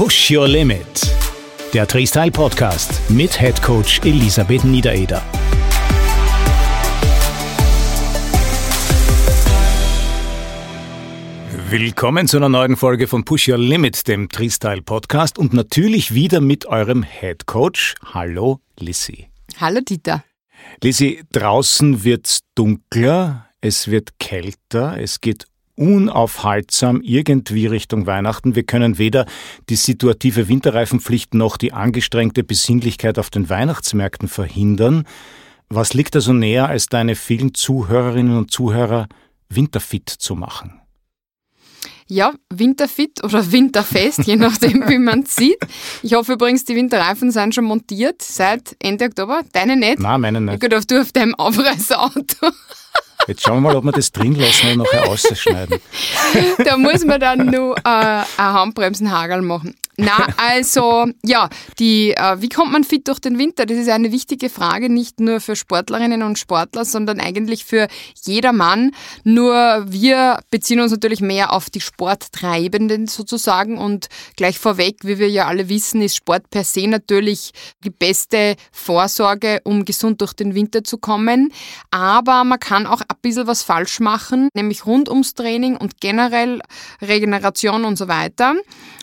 Push Your Limit. Der Freestyle Podcast mit Head Coach Elisabeth Niedereder. Willkommen zu einer neuen Folge von Push Your Limit, dem Freestyle Podcast und natürlich wieder mit eurem Head Coach. Hallo Lissy. Hallo Dieter. Lissy, draußen wird's dunkler, es wird kälter, es geht unaufhaltsam irgendwie Richtung Weihnachten. Wir können weder die situative Winterreifenpflicht noch die angestrengte Besinnlichkeit auf den Weihnachtsmärkten verhindern. Was liegt also näher, als deine vielen Zuhörerinnen und Zuhörer winterfit zu machen? Ja, winterfit oder winterfest, je nachdem, wie man es sieht. Ich hoffe übrigens, die Winterreifen sind schon montiert seit Ende Oktober. Deine nicht? Nein, meine nicht. Ich gedacht, du auf deinem Aufreißerauto. Jetzt schauen wir mal, ob wir das drin lassen oder nachher ausschneiden. da muss man dann nur äh, ein Handbremsenhagel machen. Na, also ja, die, äh, wie kommt man fit durch den Winter? Das ist eine wichtige Frage, nicht nur für Sportlerinnen und Sportler, sondern eigentlich für jedermann. Nur wir beziehen uns natürlich mehr auf die Sporttreibenden sozusagen und gleich vorweg, wie wir ja alle wissen, ist Sport per se natürlich die beste Vorsorge, um gesund durch den Winter zu kommen. Aber man kann auch ein bisschen was falsch machen, nämlich rund ums Training und generell Regeneration und so weiter.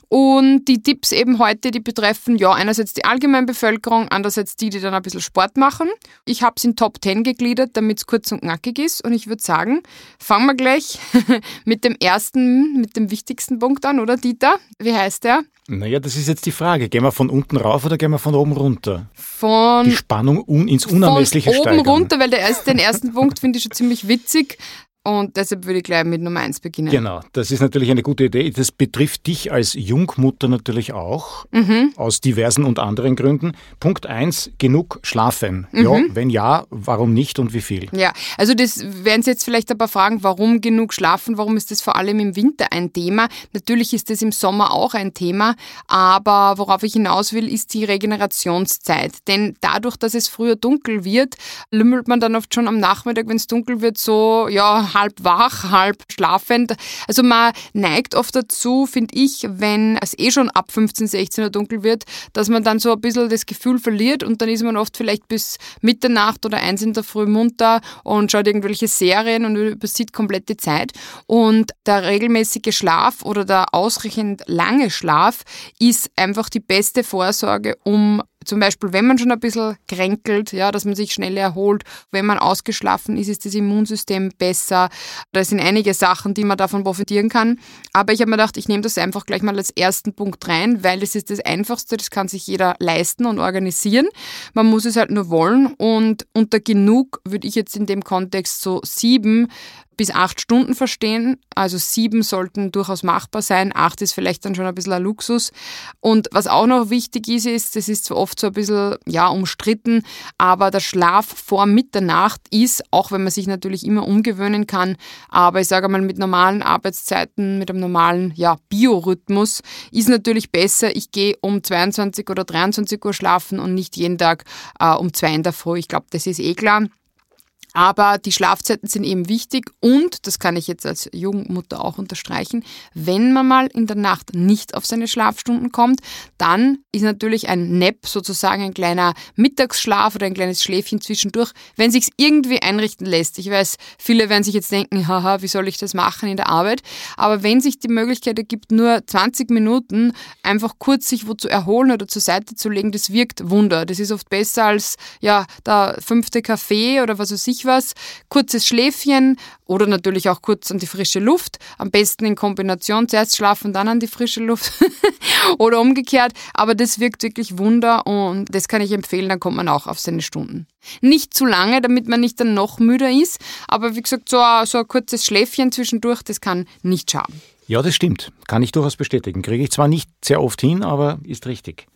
Und die Tipps eben heute, die betreffen ja einerseits die Allgemeinbevölkerung, andererseits die, die dann ein bisschen Sport machen. Ich habe es in Top 10 gegliedert, damit es kurz und knackig ist. Und ich würde sagen, fangen wir gleich mit dem ersten, mit dem wichtigsten Punkt an, oder Dieter? Wie heißt der? Naja, das ist jetzt die Frage. Gehen wir von unten rauf oder gehen wir von oben runter? Von die Spannung un ins Unermessliche von oben steigern. runter, weil der erste, den ersten Punkt finde ich schon ziemlich witzig. Und deshalb würde ich gleich mit Nummer 1 beginnen. Genau, das ist natürlich eine gute Idee. Das betrifft dich als Jungmutter natürlich auch, Mhm. aus diversen und anderen Gründen. Punkt 1, genug schlafen. Ja, Mhm. wenn ja, warum nicht und wie viel? Ja, also das werden Sie jetzt vielleicht ein paar fragen, warum genug schlafen, warum ist das vor allem im Winter ein Thema? Natürlich ist das im Sommer auch ein Thema, aber worauf ich hinaus will, ist die Regenerationszeit. Denn dadurch, dass es früher dunkel wird, lümmelt man dann oft schon am Nachmittag, wenn es dunkel wird, so ja halb wach, halb schlafend. Also man neigt oft dazu, finde ich, wenn es eh schon ab 15, 16 Uhr dunkel wird, dass man dann so ein bisschen das Gefühl verliert und dann ist man oft vielleicht bis Mitternacht oder eins in der Früh munter und schaut irgendwelche Serien und übersieht komplett die Zeit. Und der regelmäßige Schlaf oder der ausreichend lange Schlaf ist einfach die beste Vorsorge, um zum Beispiel, wenn man schon ein bisschen kränkelt, ja, dass man sich schnell erholt. Wenn man ausgeschlafen ist, ist das Immunsystem besser. Da sind einige Sachen, die man davon profitieren kann. Aber ich habe mir gedacht, ich nehme das einfach gleich mal als ersten Punkt rein, weil das ist das Einfachste, das kann sich jeder leisten und organisieren. Man muss es halt nur wollen. Und unter genug würde ich jetzt in dem Kontext so sieben bis acht Stunden verstehen. Also sieben sollten durchaus machbar sein. Acht ist vielleicht dann schon ein bisschen ein Luxus. Und was auch noch wichtig ist, ist, das ist zwar oft so ein bisschen, ja, umstritten, aber der Schlaf vor Mitternacht ist, auch wenn man sich natürlich immer umgewöhnen kann, aber ich sage mal mit normalen Arbeitszeiten, mit einem normalen, ja, Biorhythmus, ist natürlich besser, ich gehe um 22 oder 23 Uhr schlafen und nicht jeden Tag äh, um zwei in der Früh. Ich glaube, das ist eh klar. Aber die Schlafzeiten sind eben wichtig und, das kann ich jetzt als Jungmutter auch unterstreichen, wenn man mal in der Nacht nicht auf seine Schlafstunden kommt, dann ist natürlich ein Nap sozusagen ein kleiner Mittagsschlaf oder ein kleines Schläfchen zwischendurch, wenn sich's irgendwie einrichten lässt. Ich weiß, viele werden sich jetzt denken, haha, wie soll ich das machen in der Arbeit? Aber wenn sich die Möglichkeit ergibt, nur 20 Minuten einfach kurz sich wo zu erholen oder zur Seite zu legen, das wirkt Wunder. Das ist oft besser als ja der fünfte Kaffee oder was weiß ich was. Kurzes Schläfchen oder natürlich auch kurz an die frische Luft. Am besten in Kombination. Zuerst schlafen, dann an die frische Luft. oder umgekehrt. Aber das wirkt wirklich Wunder und das kann ich empfehlen, dann kommt man auch auf seine Stunden. Nicht zu lange, damit man nicht dann noch müder ist. Aber wie gesagt, so so ein kurzes Schläfchen zwischendurch, das kann nicht schaden. Ja, das stimmt. Kann ich durchaus bestätigen. Kriege ich zwar nicht sehr oft hin, aber ist richtig.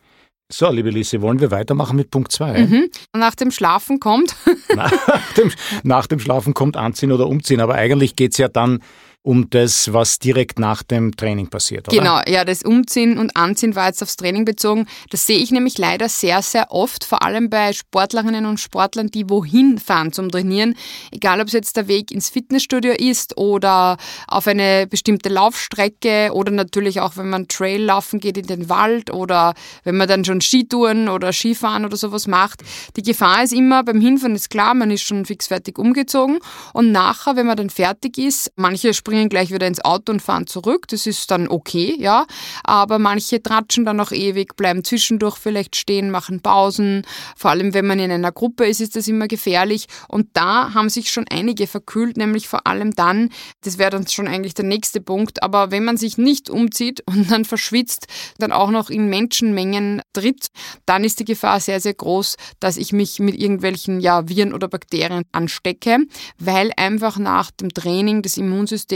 So, liebe Lise, wollen wir weitermachen mit Punkt 2? Mhm. Nach dem Schlafen kommt. nach, dem, nach dem Schlafen kommt Anziehen oder Umziehen, aber eigentlich geht es ja dann um das, was direkt nach dem Training passiert, oder? Genau, ja, das Umziehen und Anziehen war jetzt aufs Training bezogen. Das sehe ich nämlich leider sehr, sehr oft, vor allem bei Sportlerinnen und Sportlern, die wohin fahren zum Trainieren. Egal, ob es jetzt der Weg ins Fitnessstudio ist oder auf eine bestimmte Laufstrecke oder natürlich auch, wenn man Trail laufen geht in den Wald oder wenn man dann schon Skitouren oder Skifahren oder sowas macht. Die Gefahr ist immer, beim Hinfahren ist klar, man ist schon fixfertig umgezogen und nachher, wenn man dann fertig ist, manche springen gleich wieder ins Auto und fahren zurück, das ist dann okay, ja, aber manche tratschen dann auch ewig, bleiben zwischendurch vielleicht stehen, machen Pausen, vor allem wenn man in einer Gruppe ist, ist das immer gefährlich. Und da haben sich schon einige verkühlt, nämlich vor allem dann, das wäre dann schon eigentlich der nächste Punkt, aber wenn man sich nicht umzieht und dann verschwitzt, dann auch noch in Menschenmengen tritt, dann ist die Gefahr sehr, sehr groß, dass ich mich mit irgendwelchen ja, Viren oder Bakterien anstecke, weil einfach nach dem Training das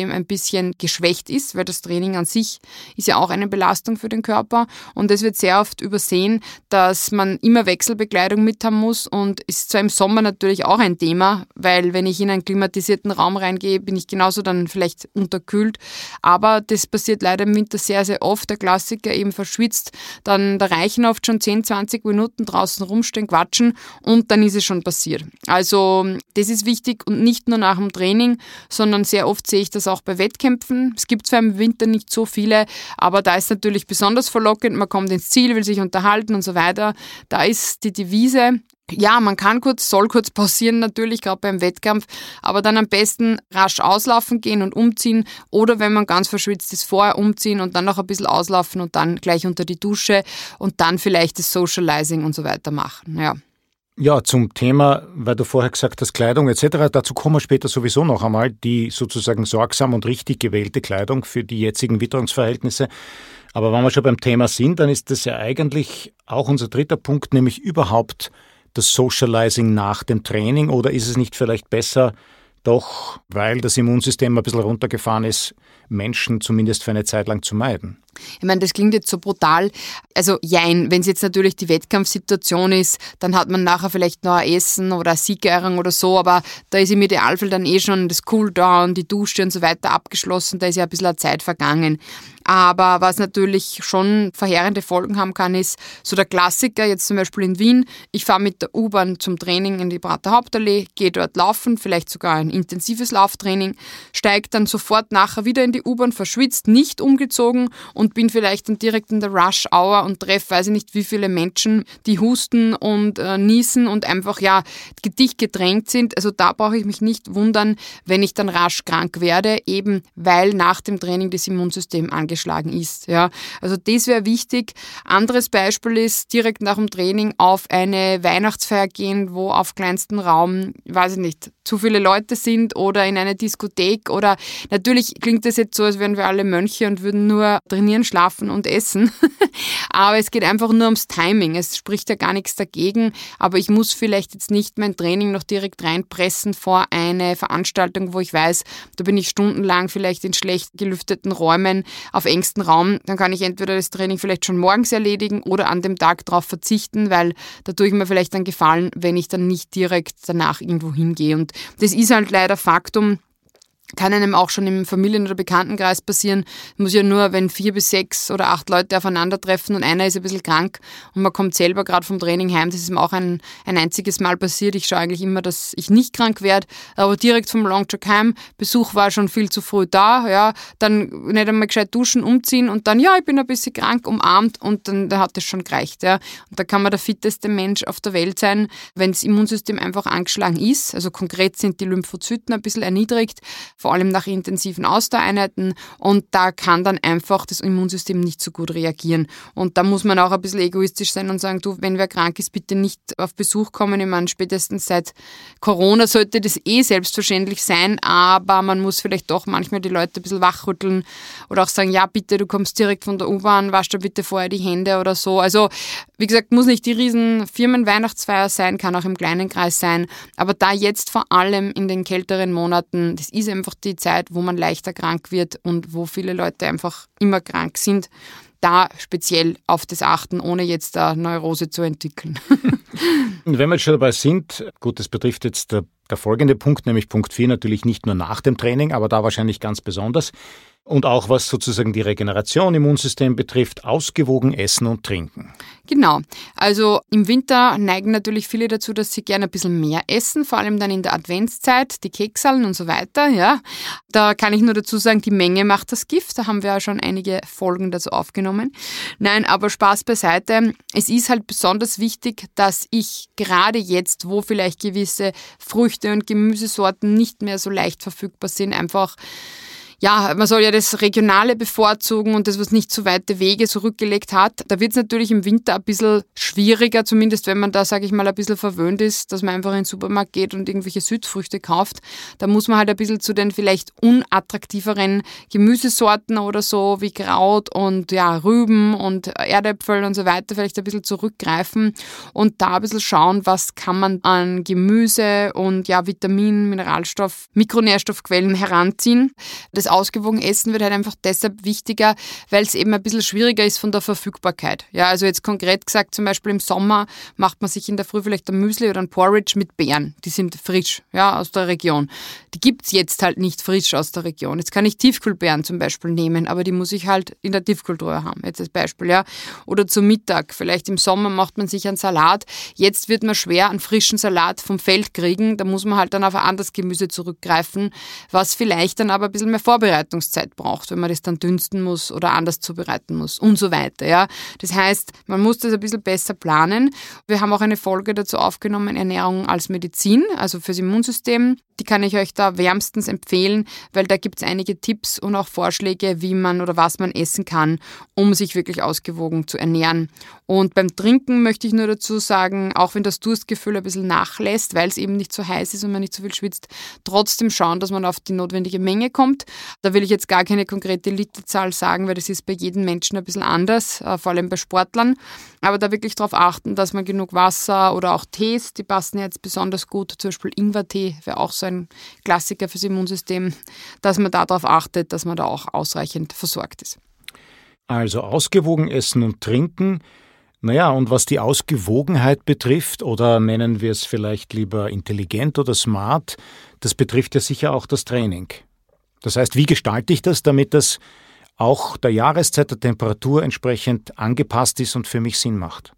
Immunsystem ein bisschen geschwächt ist, weil das Training an sich ist ja auch eine Belastung für den Körper und es wird sehr oft übersehen, dass man immer Wechselbekleidung mit haben muss und ist zwar im Sommer natürlich auch ein Thema, weil wenn ich in einen klimatisierten Raum reingehe, bin ich genauso dann vielleicht unterkühlt, aber das passiert leider im Winter sehr, sehr oft. Der Klassiker eben verschwitzt, dann da reichen oft schon 10, 20 Minuten draußen rumstehen, quatschen und dann ist es schon passiert. Also das ist wichtig und nicht nur nach dem Training, sondern sehr oft sehe ich das auch bei Wettkämpfen. Es gibt zwar im Winter nicht so viele, aber da ist natürlich besonders verlockend. Man kommt ins Ziel, will sich unterhalten und so weiter. Da ist die Devise, ja, man kann kurz, soll kurz pausieren natürlich, gerade beim Wettkampf, aber dann am besten rasch auslaufen gehen und umziehen oder wenn man ganz verschwitzt ist, vorher umziehen und dann noch ein bisschen auslaufen und dann gleich unter die Dusche und dann vielleicht das Socializing und so weiter machen, ja. Ja, zum Thema, weil du vorher gesagt hast, Kleidung etc., dazu kommen wir später sowieso noch einmal, die sozusagen sorgsam und richtig gewählte Kleidung für die jetzigen Witterungsverhältnisse. Aber wenn wir schon beim Thema sind, dann ist das ja eigentlich auch unser dritter Punkt, nämlich überhaupt das Socializing nach dem Training oder ist es nicht vielleicht besser, doch, weil das Immunsystem ein bisschen runtergefahren ist, Menschen zumindest für eine Zeit lang zu meiden? Ich meine, das klingt jetzt so brutal. Also jein, wenn es jetzt natürlich die Wettkampfsituation ist, dann hat man nachher vielleicht noch ein Essen oder eine Siegerehrung oder so, aber da ist im Idealfall dann eh schon das Cooldown, die Dusche und so weiter abgeschlossen, da ist ja ein bisschen Zeit vergangen. Aber was natürlich schon verheerende Folgen haben kann, ist so der Klassiker, jetzt zum Beispiel in Wien, ich fahre mit der U-Bahn zum Training in die Prater Hauptallee, gehe dort laufen, vielleicht sogar ein intensives Lauftraining, steige dann sofort nachher wieder in die U-Bahn, verschwitzt, nicht umgezogen und bin vielleicht dann direkt in der Rush Hour und treffe, weiß ich nicht, wie viele Menschen, die husten und äh, niesen und einfach ja dicht gedrängt sind. Also da brauche ich mich nicht wundern, wenn ich dann rasch krank werde, eben weil nach dem Training das Immunsystem angeschlagen ist. Ja, also das wäre wichtig. Anderes Beispiel ist direkt nach dem Training auf eine Weihnachtsfeier gehen, wo auf kleinstem Raum, weiß ich nicht, zu viele Leute sind oder in eine Diskothek oder natürlich klingt das jetzt so, als wären wir alle Mönche und würden nur trainieren, schlafen und essen. aber es geht einfach nur ums Timing. Es spricht ja gar nichts dagegen, aber ich muss vielleicht jetzt nicht mein Training noch direkt reinpressen vor eine Veranstaltung, wo ich weiß, da bin ich stundenlang vielleicht in schlecht gelüfteten Räumen auf engstem Raum. Dann kann ich entweder das Training vielleicht schon morgens erledigen oder an dem Tag darauf verzichten, weil da tue ich mir vielleicht dann gefallen, wenn ich dann nicht direkt danach irgendwo hingehe. Und das ist halt leider Faktum kann einem auch schon im Familien- oder Bekanntenkreis passieren. muss ja nur, wenn vier bis sechs oder acht Leute aufeinandertreffen und einer ist ein bisschen krank und man kommt selber gerade vom Training heim. Das ist mir auch ein, ein einziges Mal passiert. Ich schaue eigentlich immer, dass ich nicht krank werde, aber direkt vom Longtrack heim. Besuch war schon viel zu früh da. Ja, dann nicht einmal gescheit duschen, umziehen und dann, ja, ich bin ein bisschen krank, umarmt und dann, dann hat es schon gereicht. Ja. Und da kann man der fitteste Mensch auf der Welt sein, wenn das Immunsystem einfach angeschlagen ist. Also konkret sind die Lymphozyten ein bisschen erniedrigt vor allem nach intensiven Ausdauereinheiten und da kann dann einfach das Immunsystem nicht so gut reagieren. Und da muss man auch ein bisschen egoistisch sein und sagen, du, wenn wer krank ist, bitte nicht auf Besuch kommen. Ich meine, spätestens seit Corona sollte das eh selbstverständlich sein, aber man muss vielleicht doch manchmal die Leute ein bisschen wachrütteln oder auch sagen, ja, bitte, du kommst direkt von der U-Bahn, wasch dir bitte vorher die Hände oder so. Also, wie gesagt, muss nicht die riesen Firmenweihnachtsfeier sein, kann auch im kleinen Kreis sein, aber da jetzt vor allem in den kälteren Monaten, das ist einfach einfach die Zeit, wo man leichter krank wird und wo viele Leute einfach immer krank sind. Da speziell auf das achten, ohne jetzt eine Neurose zu entwickeln. Wenn wir jetzt schon dabei sind, gut, das betrifft jetzt der folgende Punkt, nämlich Punkt 4, natürlich nicht nur nach dem Training, aber da wahrscheinlich ganz besonders. Und auch was sozusagen die Regeneration im Immunsystem betrifft, ausgewogen essen und trinken. Genau. Also im Winter neigen natürlich viele dazu, dass sie gerne ein bisschen mehr essen, vor allem dann in der Adventszeit, die Keksalen und so weiter. Ja, da kann ich nur dazu sagen, die Menge macht das Gift. Da haben wir ja schon einige Folgen dazu aufgenommen. Nein, aber Spaß beiseite. Es ist halt besonders wichtig, dass ich gerade jetzt, wo vielleicht gewisse Früchte und Gemüsesorten nicht mehr so leicht verfügbar sind, einfach ja, man soll ja das Regionale bevorzugen und das, was nicht so weite Wege zurückgelegt hat. Da wird es natürlich im Winter ein bisschen schwieriger, zumindest wenn man da, sage ich mal, ein bisschen verwöhnt ist, dass man einfach in den Supermarkt geht und irgendwelche Südfrüchte kauft. Da muss man halt ein bisschen zu den vielleicht unattraktiveren Gemüsesorten oder so, wie Kraut und ja, Rüben und Erdäpfel und so weiter, vielleicht ein bisschen zurückgreifen und da ein bisschen schauen, was kann man an Gemüse und ja, Vitamin, Mineralstoff, Mikronährstoffquellen heranziehen. Das ausgewogen Essen wird halt einfach deshalb wichtiger, weil es eben ein bisschen schwieriger ist von der Verfügbarkeit. Ja, also jetzt konkret gesagt, zum Beispiel im Sommer macht man sich in der Früh vielleicht ein Müsli oder ein Porridge mit Beeren. Die sind frisch, ja, aus der Region. Die gibt es jetzt halt nicht frisch aus der Region. Jetzt kann ich Tiefkühlbeeren zum Beispiel nehmen, aber die muss ich halt in der Tiefkühltruhe haben, jetzt als Beispiel, ja. Oder zum Mittag. Vielleicht im Sommer macht man sich einen Salat. Jetzt wird man schwer einen frischen Salat vom Feld kriegen. Da muss man halt dann auf ein anderes Gemüse zurückgreifen, was vielleicht dann aber ein bisschen mehr vor Vorbereitungszeit braucht, wenn man das dann dünsten muss oder anders zubereiten muss und so weiter. Ja. Das heißt, man muss das ein bisschen besser planen. Wir haben auch eine Folge dazu aufgenommen, Ernährung als Medizin, also fürs Immunsystem. Die kann ich euch da wärmstens empfehlen, weil da gibt es einige Tipps und auch Vorschläge, wie man oder was man essen kann, um sich wirklich ausgewogen zu ernähren. Und beim Trinken möchte ich nur dazu sagen, auch wenn das Durstgefühl ein bisschen nachlässt, weil es eben nicht so heiß ist und man nicht so viel schwitzt, trotzdem schauen, dass man auf die notwendige Menge kommt. Da will ich jetzt gar keine konkrete Literzahl sagen, weil das ist bei jedem Menschen ein bisschen anders, äh, vor allem bei Sportlern. Aber da wirklich darauf achten, dass man genug Wasser oder auch Tees, die passen jetzt besonders gut, zum Beispiel Ingwertee wäre auch so ein Klassiker fürs Immunsystem, dass man darauf achtet, dass man da auch ausreichend versorgt ist. Also ausgewogen essen und trinken. Naja, und was die Ausgewogenheit betrifft, oder nennen wir es vielleicht lieber intelligent oder smart, das betrifft ja sicher auch das Training. Das heißt, wie gestalte ich das, damit das auch der Jahreszeit, der Temperatur entsprechend angepasst ist und für mich Sinn macht?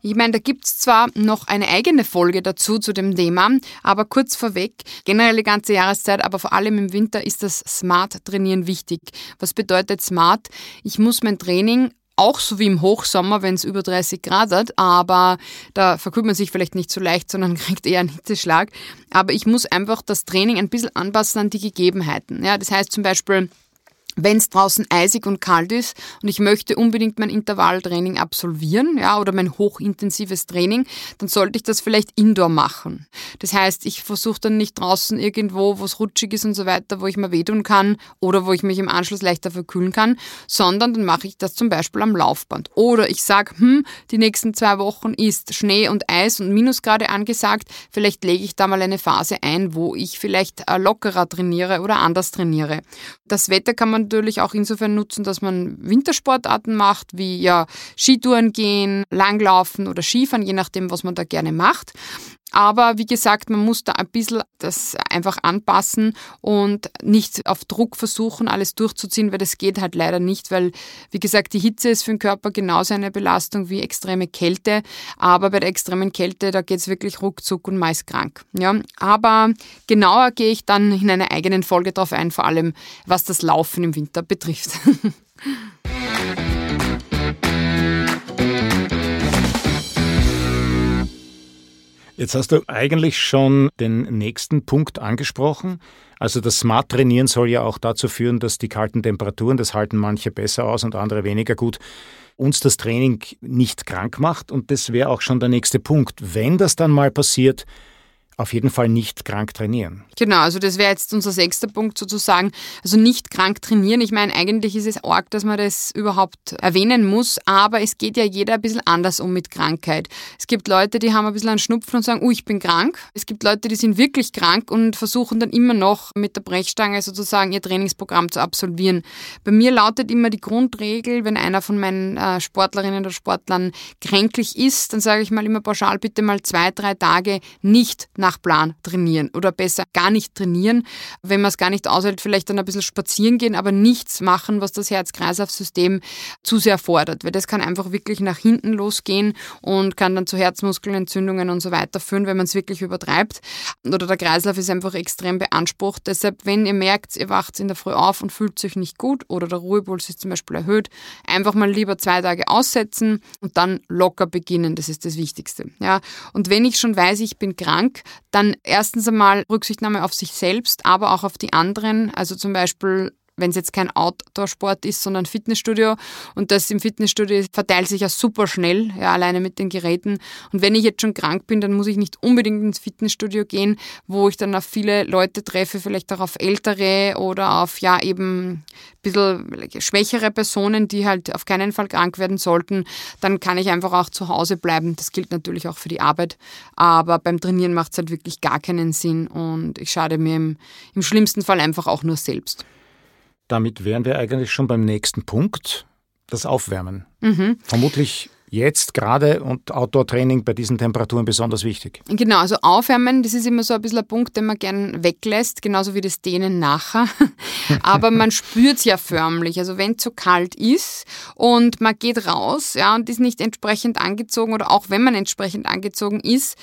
Ich meine, da gibt es zwar noch eine eigene Folge dazu zu dem Thema, aber kurz vorweg, generell die ganze Jahreszeit, aber vor allem im Winter ist das Smart Trainieren wichtig. Was bedeutet Smart? Ich muss mein Training auch so wie im Hochsommer, wenn es über 30 Grad hat, aber da verkühlt man sich vielleicht nicht so leicht, sondern kriegt eher einen Hitzeschlag. Aber ich muss einfach das Training ein bisschen anpassen an die Gegebenheiten. Ja, das heißt zum Beispiel, wenn es draußen eisig und kalt ist und ich möchte unbedingt mein Intervalltraining absolvieren, ja, oder mein hochintensives Training, dann sollte ich das vielleicht indoor machen. Das heißt, ich versuche dann nicht draußen irgendwo, wo es rutschig ist und so weiter, wo ich mir wehtun kann oder wo ich mich im Anschluss leichter verkühlen kann, sondern dann mache ich das zum Beispiel am Laufband. Oder ich sage, hm, die nächsten zwei Wochen ist Schnee und Eis und Minusgrade angesagt, vielleicht lege ich da mal eine Phase ein, wo ich vielleicht äh, lockerer trainiere oder anders trainiere. Das Wetter kann natürlich auch insofern nutzen, dass man Wintersportarten macht, wie ja Skitouren gehen, Langlaufen oder Skifahren, je nachdem, was man da gerne macht. Aber wie gesagt, man muss da ein bisschen das einfach anpassen und nicht auf Druck versuchen, alles durchzuziehen, weil das geht halt leider nicht, weil, wie gesagt, die Hitze ist für den Körper genauso eine Belastung wie extreme Kälte. Aber bei der extremen Kälte, da geht es wirklich ruckzuck und meist krank. Ja, aber genauer gehe ich dann in einer eigenen Folge drauf ein, vor allem was das Laufen im Winter betrifft. Jetzt hast du eigentlich schon den nächsten Punkt angesprochen. Also das Smart Trainieren soll ja auch dazu führen, dass die kalten Temperaturen, das halten manche besser aus und andere weniger gut, uns das Training nicht krank macht. Und das wäre auch schon der nächste Punkt. Wenn das dann mal passiert, auf jeden Fall nicht krank trainieren. Genau, also das wäre jetzt unser sechster Punkt sozusagen. Also nicht krank trainieren. Ich meine, eigentlich ist es arg, dass man das überhaupt erwähnen muss, aber es geht ja jeder ein bisschen anders um mit Krankheit. Es gibt Leute, die haben ein bisschen einen Schnupfen und sagen, oh, ich bin krank. Es gibt Leute, die sind wirklich krank und versuchen dann immer noch mit der Brechstange sozusagen ihr Trainingsprogramm zu absolvieren. Bei mir lautet immer die Grundregel, wenn einer von meinen äh, Sportlerinnen oder Sportlern kränklich ist, dann sage ich mal immer pauschal bitte mal zwei, drei Tage nicht nach nach Plan trainieren oder besser gar nicht trainieren. Wenn man es gar nicht aushält, vielleicht dann ein bisschen spazieren gehen, aber nichts machen, was das Herz-Kreislauf-System zu sehr fordert, weil das kann einfach wirklich nach hinten losgehen und kann dann zu Herzmuskelentzündungen und so weiter führen, wenn man es wirklich übertreibt. Oder der Kreislauf ist einfach extrem beansprucht. Deshalb, wenn ihr merkt, ihr wacht in der Früh auf und fühlt sich nicht gut oder der Ruhepuls ist zum Beispiel erhöht, einfach mal lieber zwei Tage aussetzen und dann locker beginnen. Das ist das Wichtigste. Ja. Und wenn ich schon weiß, ich bin krank, dann erstens einmal Rücksichtnahme auf sich selbst, aber auch auf die anderen. Also zum Beispiel wenn es jetzt kein Outdoor-Sport ist, sondern Fitnessstudio. Und das im Fitnessstudio verteilt sich ja super schnell, ja, alleine mit den Geräten. Und wenn ich jetzt schon krank bin, dann muss ich nicht unbedingt ins Fitnessstudio gehen, wo ich dann auf viele Leute treffe, vielleicht auch auf ältere oder auf ja eben ein bisschen schwächere Personen, die halt auf keinen Fall krank werden sollten. Dann kann ich einfach auch zu Hause bleiben. Das gilt natürlich auch für die Arbeit. Aber beim Trainieren macht es halt wirklich gar keinen Sinn und ich schade mir im, im schlimmsten Fall einfach auch nur selbst. Damit wären wir eigentlich schon beim nächsten Punkt, das Aufwärmen. Mhm. Vermutlich jetzt gerade und Outdoor-Training bei diesen Temperaturen besonders wichtig. Genau, also Aufwärmen, das ist immer so ein bisschen ein Punkt, den man gern weglässt, genauso wie das Dehnen nachher. Aber man spürt es ja förmlich. Also wenn es zu kalt ist und man geht raus ja, und ist nicht entsprechend angezogen oder auch wenn man entsprechend angezogen ist,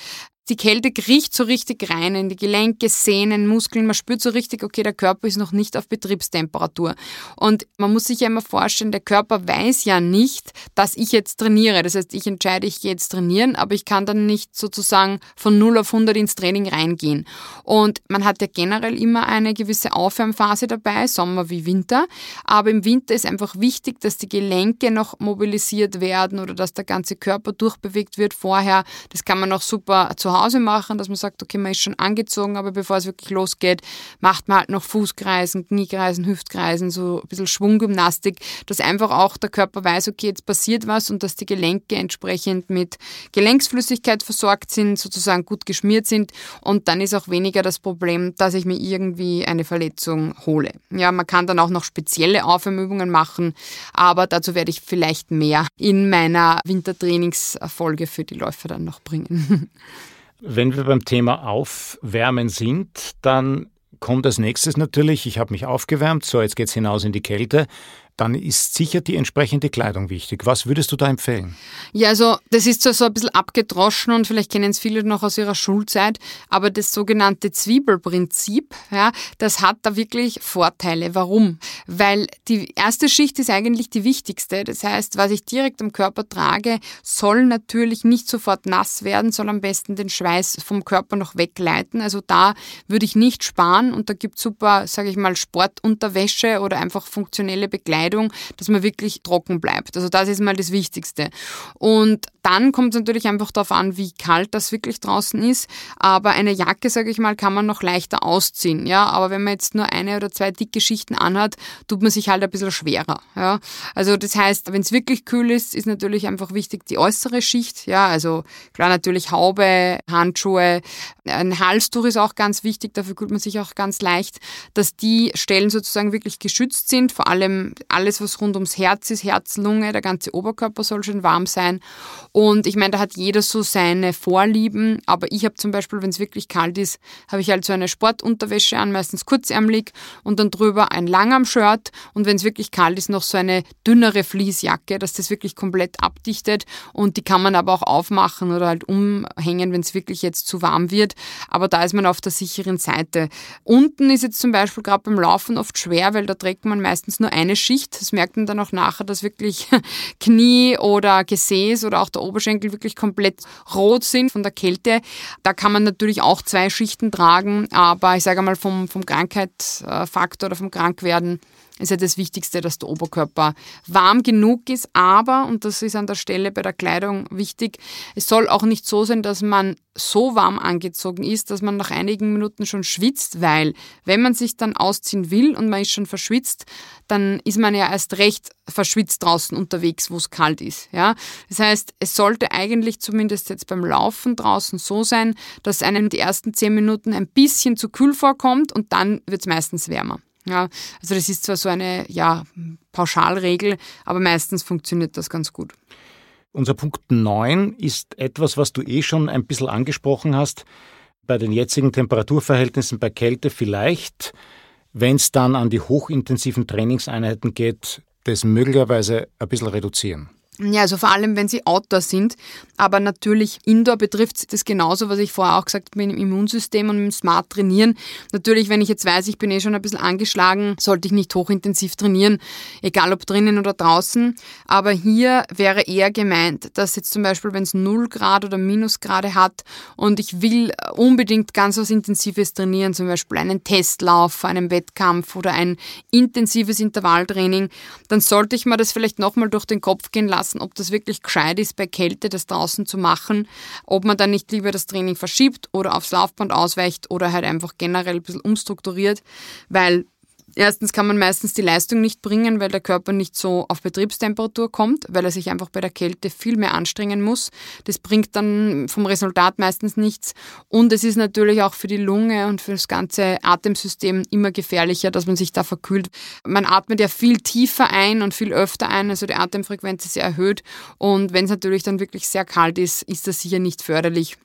die Kälte riecht so richtig rein in die Gelenke, Sehnen, Muskeln. Man spürt so richtig, okay, der Körper ist noch nicht auf Betriebstemperatur. Und man muss sich ja immer vorstellen, der Körper weiß ja nicht, dass ich jetzt trainiere. Das heißt, ich entscheide, ich gehe jetzt trainieren, aber ich kann dann nicht sozusagen von 0 auf 100 ins Training reingehen. Und man hat ja generell immer eine gewisse Aufwärmphase dabei, Sommer wie Winter. Aber im Winter ist einfach wichtig, dass die Gelenke noch mobilisiert werden oder dass der ganze Körper durchbewegt wird vorher. Das kann man auch super zu Hause Hause machen, dass man sagt, okay, man ist schon angezogen, aber bevor es wirklich losgeht, macht man halt noch Fußkreisen, Kniekreisen, Hüftkreisen, so ein bisschen Schwunggymnastik, dass einfach auch der Körper weiß, okay, jetzt passiert was und dass die Gelenke entsprechend mit Gelenksflüssigkeit versorgt sind, sozusagen gut geschmiert sind und dann ist auch weniger das Problem, dass ich mir irgendwie eine Verletzung hole. Ja, man kann dann auch noch spezielle Aufwärmübungen machen, aber dazu werde ich vielleicht mehr in meiner Wintertrainingsfolge für die Läufer dann noch bringen. Wenn wir beim Thema Aufwärmen sind, dann kommt als nächstes natürlich, ich habe mich aufgewärmt, so jetzt geht es hinaus in die Kälte dann ist sicher die entsprechende Kleidung wichtig. Was würdest du da empfehlen? Ja, also das ist zwar so ein bisschen abgedroschen und vielleicht kennen es viele noch aus ihrer Schulzeit, aber das sogenannte Zwiebelprinzip, ja, das hat da wirklich Vorteile. Warum? Weil die erste Schicht ist eigentlich die wichtigste. Das heißt, was ich direkt am Körper trage, soll natürlich nicht sofort nass werden, soll am besten den Schweiß vom Körper noch wegleiten. Also da würde ich nicht sparen und da gibt es super, sage ich mal, Sportunterwäsche oder einfach funktionelle Bekleidung Kleidung, dass man wirklich trocken bleibt. Also das ist mal das Wichtigste. Und dann kommt es natürlich einfach darauf an, wie kalt das wirklich draußen ist. Aber eine Jacke, sage ich mal, kann man noch leichter ausziehen. Ja, aber wenn man jetzt nur eine oder zwei dicke Schichten anhat, tut man sich halt ein bisschen schwerer. Ja, also das heißt, wenn es wirklich kühl ist, ist natürlich einfach wichtig die äußere Schicht. Ja, also klar natürlich Haube, Handschuhe, ein Halstuch ist auch ganz wichtig. Dafür fühlt man sich auch ganz leicht, dass die Stellen sozusagen wirklich geschützt sind. Vor allem alles, was rund ums Herz ist, Herz, Lunge, der ganze Oberkörper soll schön warm sein. Und ich meine, da hat jeder so seine Vorlieben, aber ich habe zum Beispiel, wenn es wirklich kalt ist, habe ich halt so eine Sportunterwäsche an, meistens kurzärmlich und dann drüber ein Langarm-Shirt. Und wenn es wirklich kalt ist, noch so eine dünnere Fließjacke, dass das wirklich komplett abdichtet. Und die kann man aber auch aufmachen oder halt umhängen, wenn es wirklich jetzt zu warm wird, aber da ist man auf der sicheren Seite. Unten ist jetzt zum Beispiel gerade beim Laufen oft schwer, weil da trägt man meistens nur eine Schicht Gewicht. Das merkt man dann auch nachher, dass wirklich Knie oder Gesäß oder auch der Oberschenkel wirklich komplett rot sind von der Kälte. Da kann man natürlich auch zwei Schichten tragen, aber ich sage mal vom, vom Krankheitsfaktor oder vom Krankwerden ist ja das Wichtigste, dass der Oberkörper warm genug ist. Aber, und das ist an der Stelle bei der Kleidung wichtig, es soll auch nicht so sein, dass man so warm angezogen ist, dass man nach einigen Minuten schon schwitzt, weil wenn man sich dann ausziehen will und man ist schon verschwitzt, dann ist man ja erst recht verschwitzt draußen unterwegs, wo es kalt ist. Ja? Das heißt, es sollte eigentlich zumindest jetzt beim Laufen draußen so sein, dass einem die ersten zehn Minuten ein bisschen zu kühl vorkommt und dann wird es meistens wärmer. Ja, also das ist zwar so eine ja, Pauschalregel, aber meistens funktioniert das ganz gut. Unser Punkt 9 ist etwas, was du eh schon ein bisschen angesprochen hast. bei den jetzigen Temperaturverhältnissen bei Kälte vielleicht, wenn es dann an die hochintensiven Trainingseinheiten geht, das möglicherweise ein bisschen reduzieren. Ja, also vor allem, wenn sie Outdoor sind. Aber natürlich Indoor betrifft das genauso, was ich vorher auch gesagt habe, mit dem Immunsystem und mit dem Smart trainieren. Natürlich, wenn ich jetzt weiß, ich bin eh schon ein bisschen angeschlagen, sollte ich nicht hochintensiv trainieren, egal ob drinnen oder draußen. Aber hier wäre eher gemeint, dass jetzt zum Beispiel, wenn es 0 Grad oder Minusgrade hat und ich will unbedingt ganz was Intensives trainieren, zum Beispiel einen Testlauf, einen Wettkampf oder ein intensives Intervalltraining, dann sollte ich mir das vielleicht nochmal durch den Kopf gehen lassen lassen, ob das wirklich gescheit ist, bei Kälte das draußen zu machen, ob man dann nicht lieber das Training verschiebt oder aufs Laufband ausweicht oder halt einfach generell ein bisschen umstrukturiert, weil Erstens kann man meistens die Leistung nicht bringen, weil der Körper nicht so auf Betriebstemperatur kommt, weil er sich einfach bei der Kälte viel mehr anstrengen muss. Das bringt dann vom Resultat meistens nichts. Und es ist natürlich auch für die Lunge und für das ganze Atemsystem immer gefährlicher, dass man sich da verkühlt. Man atmet ja viel tiefer ein und viel öfter ein, also die Atemfrequenz ist sehr erhöht. Und wenn es natürlich dann wirklich sehr kalt ist, ist das sicher nicht förderlich.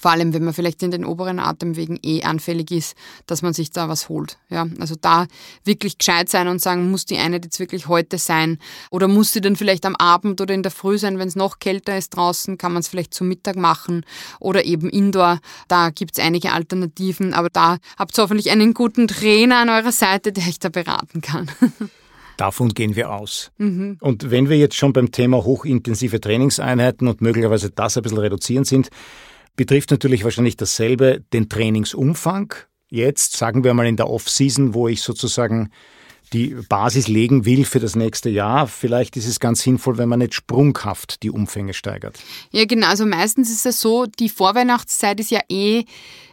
Vor allem, wenn man vielleicht in den oberen Atemwegen eh anfällig ist, dass man sich da was holt. Ja, also da wirklich gescheit sein und sagen, muss die eine jetzt wirklich heute sein? Oder muss sie dann vielleicht am Abend oder in der Früh sein, wenn es noch kälter ist draußen, kann man es vielleicht zum Mittag machen oder eben indoor. Da gibt es einige Alternativen, aber da habt ihr hoffentlich einen guten Trainer an eurer Seite, der euch da beraten kann. Davon gehen wir aus. Mhm. Und wenn wir jetzt schon beim Thema hochintensive Trainingseinheiten und möglicherweise das ein bisschen reduzieren sind, betrifft natürlich wahrscheinlich dasselbe den Trainingsumfang. Jetzt, sagen wir mal in der Off-Season, wo ich sozusagen die Basis legen will für das nächste Jahr. Vielleicht ist es ganz sinnvoll, wenn man nicht sprunghaft die Umfänge steigert. Ja, genau. Also meistens ist es so, die Vorweihnachtszeit ist ja eh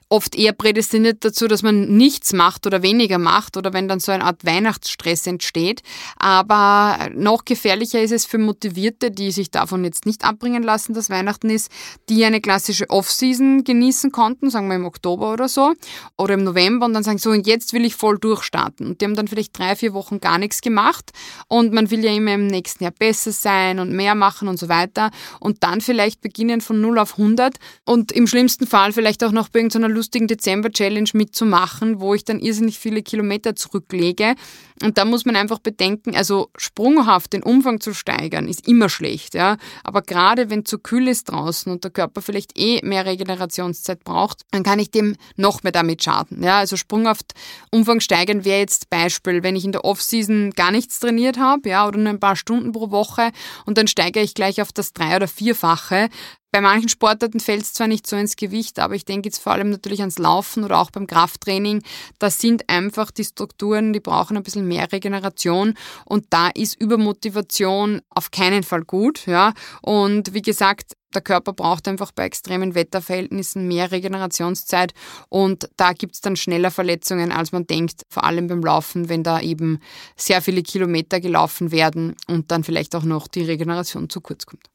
oft eher prädestiniert dazu, dass man nichts macht oder weniger macht oder wenn dann so eine Art Weihnachtsstress entsteht. Aber noch gefährlicher ist es für Motivierte, die sich davon jetzt nicht abbringen lassen, dass Weihnachten ist, die eine klassische Off-Season genießen konnten, sagen wir im Oktober oder so, oder im November und dann sagen so, und jetzt will ich voll durchstarten. Und die haben dann vielleicht drei, vier Wochen gar nichts gemacht und man will ja immer im nächsten Jahr besser sein und mehr machen und so weiter und dann vielleicht beginnen von 0 auf 100 und im schlimmsten Fall vielleicht auch noch bei irgendeiner lustigen Dezember-Challenge mitzumachen, wo ich dann irrsinnig viele Kilometer zurücklege. Und da muss man einfach bedenken, also sprunghaft den Umfang zu steigern, ist immer schlecht, ja. Aber gerade wenn zu kühl ist draußen und der Körper vielleicht eh mehr Regenerationszeit braucht, dann kann ich dem noch mehr damit schaden, ja. Also sprunghaft Umfang steigern wäre jetzt Beispiel, wenn ich in der Off-Season gar nichts trainiert habe, ja, oder nur ein paar Stunden pro Woche und dann steigere ich gleich auf das drei- oder vierfache, bei manchen Sportarten fällt es zwar nicht so ins Gewicht, aber ich denke jetzt vor allem natürlich ans Laufen oder auch beim Krafttraining. Das sind einfach die Strukturen, die brauchen ein bisschen mehr Regeneration und da ist Übermotivation auf keinen Fall gut. Ja. Und wie gesagt, der Körper braucht einfach bei extremen Wetterverhältnissen mehr Regenerationszeit und da gibt es dann schneller Verletzungen, als man denkt, vor allem beim Laufen, wenn da eben sehr viele Kilometer gelaufen werden und dann vielleicht auch noch die Regeneration zu kurz kommt.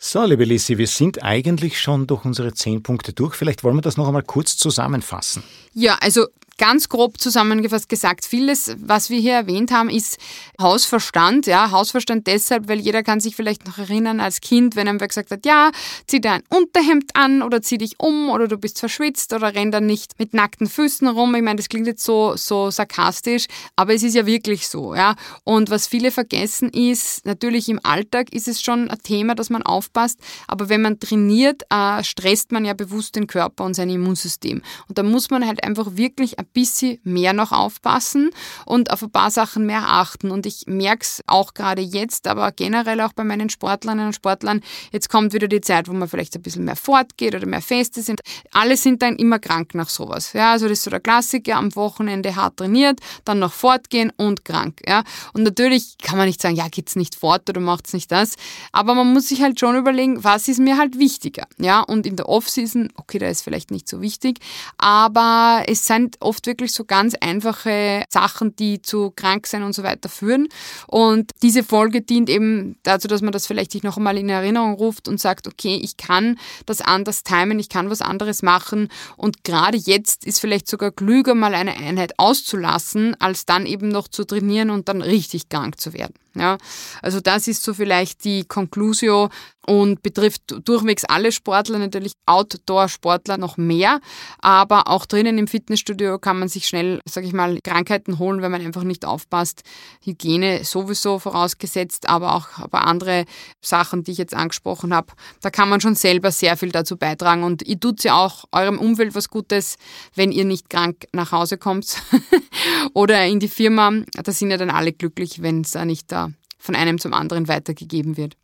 So, liebe Lissi, wir sind eigentlich schon durch unsere zehn Punkte durch. Vielleicht wollen wir das noch einmal kurz zusammenfassen. Ja, also Ganz grob zusammengefasst gesagt, vieles, was wir hier erwähnt haben, ist Hausverstand. Ja, Hausverstand deshalb, weil jeder kann sich vielleicht noch erinnern als Kind, wenn einem wer gesagt hat, ja, zieh dir ein Unterhemd an oder zieh dich um oder du bist verschwitzt oder renn dann nicht mit nackten Füßen rum. Ich meine, das klingt jetzt so, so sarkastisch, aber es ist ja wirklich so. Ja. Und was viele vergessen ist, natürlich im Alltag ist es schon ein Thema, dass man aufpasst, aber wenn man trainiert, äh, stresst man ja bewusst den Körper und sein Immunsystem. Und da muss man halt einfach wirklich ein bisschen mehr noch aufpassen und auf ein paar Sachen mehr achten. Und ich merke es auch gerade jetzt, aber generell auch bei meinen Sportlerinnen und Sportlern. Jetzt kommt wieder die Zeit, wo man vielleicht ein bisschen mehr fortgeht oder mehr Feste sind. Alle sind dann immer krank nach sowas. Ja, also das ist so der Klassiker, am Wochenende hart trainiert, dann noch fortgehen und krank. Ja, und natürlich kann man nicht sagen, ja, geht's nicht fort oder macht's nicht das. Aber man muss sich halt schon überlegen, was ist mir halt wichtiger. Ja, und in der Off-Season, okay, da ist vielleicht nicht so wichtig, aber es sind oft oft wirklich so ganz einfache Sachen, die zu Kranksein und so weiter führen. Und diese Folge dient eben dazu, dass man das vielleicht sich noch einmal in Erinnerung ruft und sagt, okay, ich kann das anders timen, ich kann was anderes machen. Und gerade jetzt ist vielleicht sogar klüger, mal eine Einheit auszulassen, als dann eben noch zu trainieren und dann richtig krank zu werden. Ja, also das ist so vielleicht die Conclusio und betrifft durchwegs alle Sportler, natürlich Outdoor-Sportler noch mehr, aber auch drinnen im Fitnessstudio kann man sich schnell, sage ich mal, Krankheiten holen, wenn man einfach nicht aufpasst. Hygiene sowieso vorausgesetzt, aber auch bei andere Sachen, die ich jetzt angesprochen habe, da kann man schon selber sehr viel dazu beitragen und ihr tut ja auch eurem Umfeld was Gutes, wenn ihr nicht krank nach Hause kommt oder in die Firma. Da sind ja dann alle glücklich, wenn es da nicht da von einem zum anderen weitergegeben wird.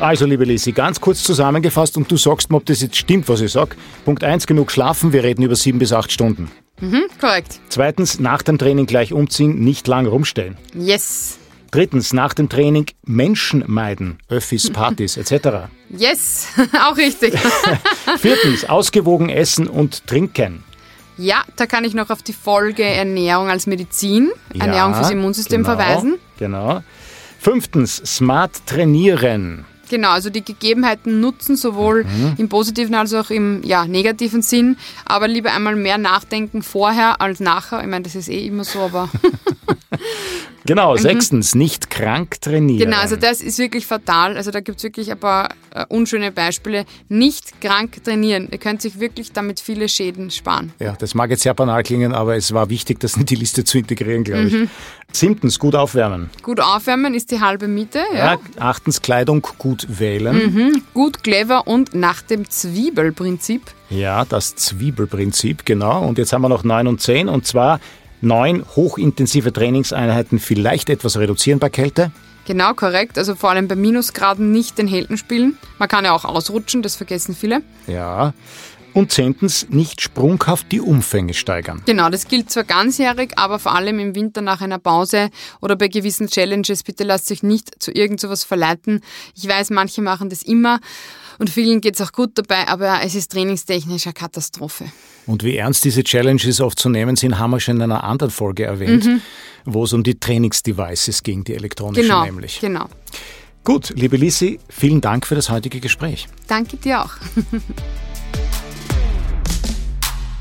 Also, liebe Lisi, ganz kurz zusammengefasst und du sagst mir, ob das jetzt stimmt, was ich sage. Punkt 1, genug schlafen, wir reden über sieben bis acht Stunden. Mhm, korrekt. Zweitens, nach dem Training gleich umziehen, nicht lang rumstellen. Yes. Drittens, nach dem Training Menschen meiden, Öffis, Partys etc. Yes, auch richtig. Viertens, ausgewogen essen und trinken. Ja, da kann ich noch auf die Folge Ernährung als Medizin, Ja, Ernährung fürs Immunsystem genau, verweisen. Genau. Fünftens, smart trainieren. Genau, also die Gegebenheiten nutzen, sowohl Mhm. im positiven als auch im ja, negativen Sinn. Aber lieber einmal mehr nachdenken vorher als nachher. Ich meine, das ist eh immer so, aber Genau, sechstens, nicht krank trainieren. Mhm. genau, also das ist wirklich fatal. Also da gibt es wirklich ein paar äh, unschöne Beispiele. Nicht krank trainieren. Ihr könnt sich wirklich damit viele Schäden sparen. Ja, das mag jetzt sehr banal klingen, aber es war wichtig, das in die Liste zu integrieren, glaube ich. Mhm. Siebtens, gut aufwärmen. Gut aufwärmen ist die halbe Miete. Ja. Ja. Achtens, Kleidung gut wählen. Gut, clever und nach dem Zwiebelprinzip. Ja, das Zwiebelprinzip, genau. Und jetzt haben wir noch neun und zehn. Und zwar neun hochintensive Trainingseinheiten vielleicht etwas reduzieren bei Kälte. Genau, korrekt. Also vor allem bei Minusgraden nicht den Helden spielen. Man kann ja auch ausrutschen, das vergessen viele. Ja. Und zehntens, nicht sprunghaft die Umfänge steigern. Genau, das gilt zwar ganzjährig, aber vor allem im Winter nach einer Pause oder bei gewissen Challenges. Bitte lasst euch nicht zu irgend sowas verleiten. Ich weiß, manche machen das immer und vielen geht es auch gut dabei, aber es ist trainingstechnisch eine Katastrophe. Und wie ernst diese Challenges oft zu nehmen sind, haben wir schon in einer anderen Folge erwähnt, wo es um die Trainingsdevices ging, die elektronischen Genau, nämlich. genau. Gut, liebe Lissi, vielen Dank für das heutige Gespräch. Danke dir auch.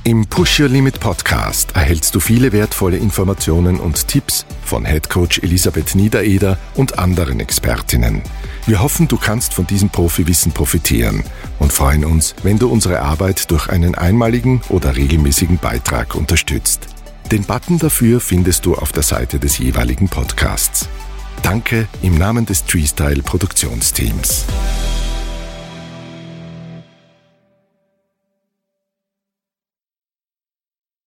Im Push Your Limit Podcast erhältst du viele wertvolle Informationen und Tipps von Headcoach Elisabeth Niedereder und anderen Expertinnen. Wir hoffen, du kannst von diesem Profiwissen profitieren und freuen uns, wenn du unsere Arbeit durch einen einmaligen oder regelmäßigen Beitrag unterstützt. Den Button dafür findest du auf der Seite des jeweiligen Podcasts. Danke im Namen des Treestyle Produktionsteams.